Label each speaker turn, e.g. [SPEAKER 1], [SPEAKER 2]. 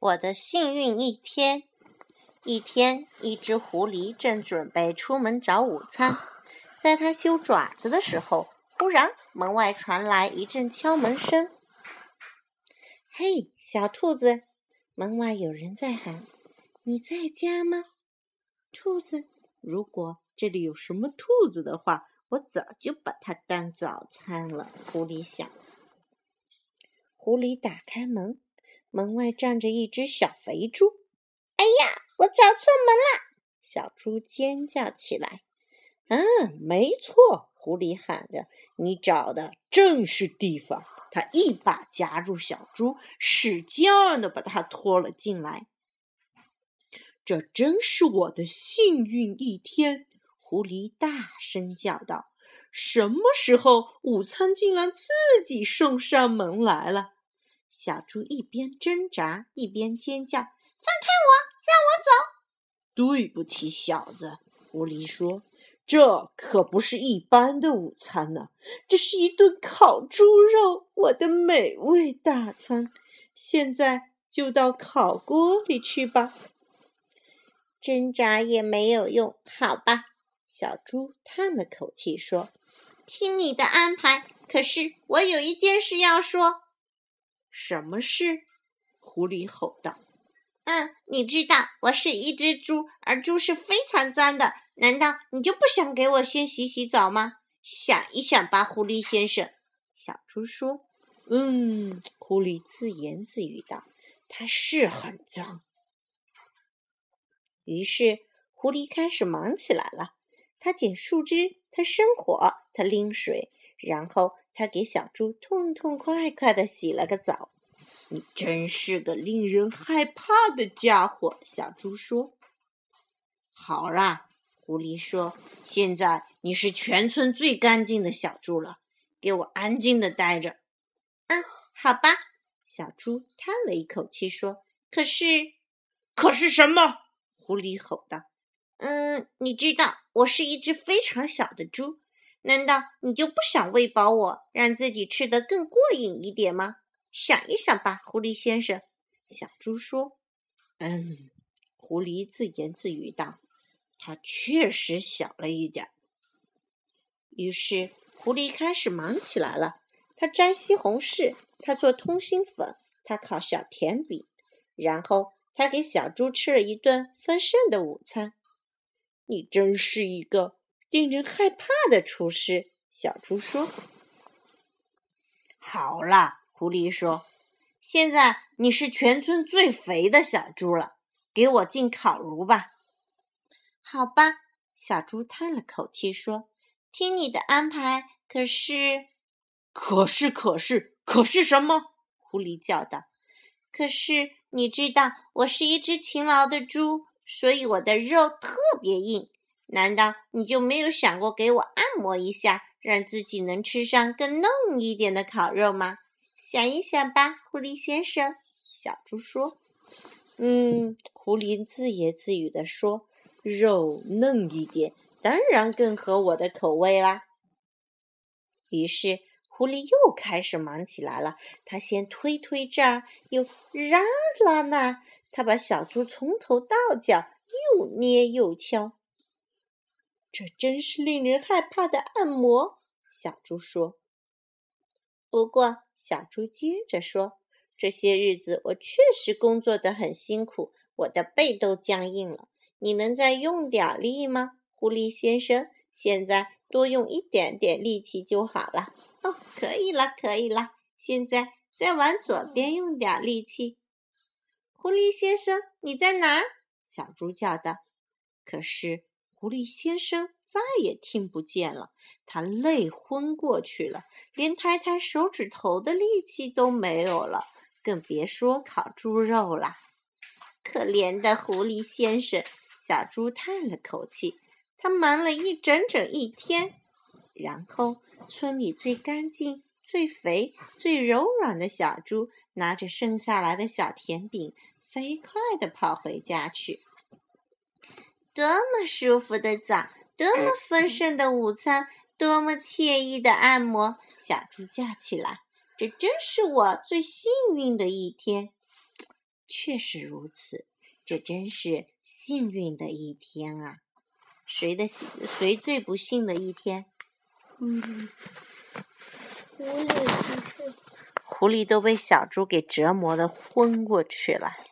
[SPEAKER 1] 我的幸运一天。一天，一只狐狸正准备出门找午餐，在它修爪子的时候，忽然门外传来一阵敲门声。“嘿，小兔子！”门外有人在喊，“你在家吗？”
[SPEAKER 2] 兔子，如果这里有什么兔子的话，我早就把它当早餐了。狐狸想。
[SPEAKER 1] 狐狸打开门，门外站着一只小肥猪。“哎呀，我找错门了！”小猪尖叫起来。
[SPEAKER 2] “嗯，没错。”狐狸喊着，“你找的正是地方。”他一把夹住小猪，使劲的把它拖了进来。这真是我的幸运一天！狐狸大声叫道：“什么时候午餐竟然自己送上门来了？”
[SPEAKER 1] 小猪一边挣扎一边尖叫：“放开我，让我走！”“
[SPEAKER 2] 对不起，小子。”狐狸说，“这可不是一般的午餐呢，这是一顿烤猪肉，我的美味大餐。现在就到烤锅里去吧。”
[SPEAKER 1] 挣扎也没有用，好吧？小猪叹了口气说：“听你的安排。可是我有一件事要说。”
[SPEAKER 2] 什么事？狐狸吼道。
[SPEAKER 1] “嗯，你知道我是一只猪，而猪是非常脏的。难道你就不想给我先洗洗澡吗？想一想吧，狐狸先生。”小猪说。
[SPEAKER 2] “嗯。”狐狸自言自语道，“它是很脏。”
[SPEAKER 1] 于是狐狸开始忙起来了。他捡树枝，他生火，他拎水，然后。他给小猪痛痛快快的洗了个澡。
[SPEAKER 2] 你真是个令人害怕的家伙，小猪说。好啦，狐狸说，现在你是全村最干净的小猪了，给我安静的待着。
[SPEAKER 1] 嗯，好吧。小猪叹了一口气说：“可是，
[SPEAKER 2] 可是什么？”狐狸吼道。
[SPEAKER 1] 嗯，你知道，我是一只非常小的猪。难道你就不想喂饱我，让自己吃得更过瘾一点吗？想一想吧，狐狸先生。小猪说：“
[SPEAKER 2] 嗯。”狐狸自言自语道：“它确实小了一点。”
[SPEAKER 1] 于是狐狸开始忙起来了。他摘西红柿，他做通心粉，他烤小甜饼，然后他给小猪吃了一顿丰盛的午餐。
[SPEAKER 2] 你真是一个……令人害怕的厨师，小猪说：“好了。”狐狸说：“现在你是全村最肥的小猪了，给我进烤炉吧。”
[SPEAKER 1] 好吧，小猪叹了口气说：“听你的安排。”可是，
[SPEAKER 2] 可是，可是，可是什么？狐狸叫道：“
[SPEAKER 1] 可是你知道，我是一只勤劳的猪，所以我的肉特别硬。”难道你就没有想过给我按摩一下，让自己能吃上更嫩一点的烤肉吗？想一想吧，狐狸先生。小猪说：“
[SPEAKER 2] 嗯。”狐狸自言自语地说：“肉嫩一点，当然更合我的口味啦。”
[SPEAKER 1] 于是狐狸又开始忙起来了。他先推推这儿，又拉拉那，他把小猪从头到脚又捏又敲。
[SPEAKER 2] 这真是令人害怕的按摩，小猪说。
[SPEAKER 1] 不过，小猪接着说：“这些日子我确实工作的很辛苦，我的背都僵硬了。你能再用点力吗，狐狸先生？现在多用一点点力气就好了。哦，可以了，可以了。现在再往左边用点力气。狐狸先生，你在哪儿？”小猪叫道。可是。狐狸先生再也听不见了，他累昏过去了，连抬抬手指头的力气都没有了，更别说烤猪肉了。可怜的狐狸先生，小猪叹了口气。他忙了一整整一天，然后村里最干净、最肥、最柔软的小猪拿着剩下来的小甜饼，飞快地跑回家去。多么舒服的澡，多么丰盛的午餐，多么惬意的按摩！小猪叫起来：“这真是我最幸运的一天！”确实如此，这真是幸运的一天啊！谁的幸？谁最不幸的一天？
[SPEAKER 3] 狐狸，狐狸，
[SPEAKER 1] 狐狸都被小猪给折磨的昏过去了。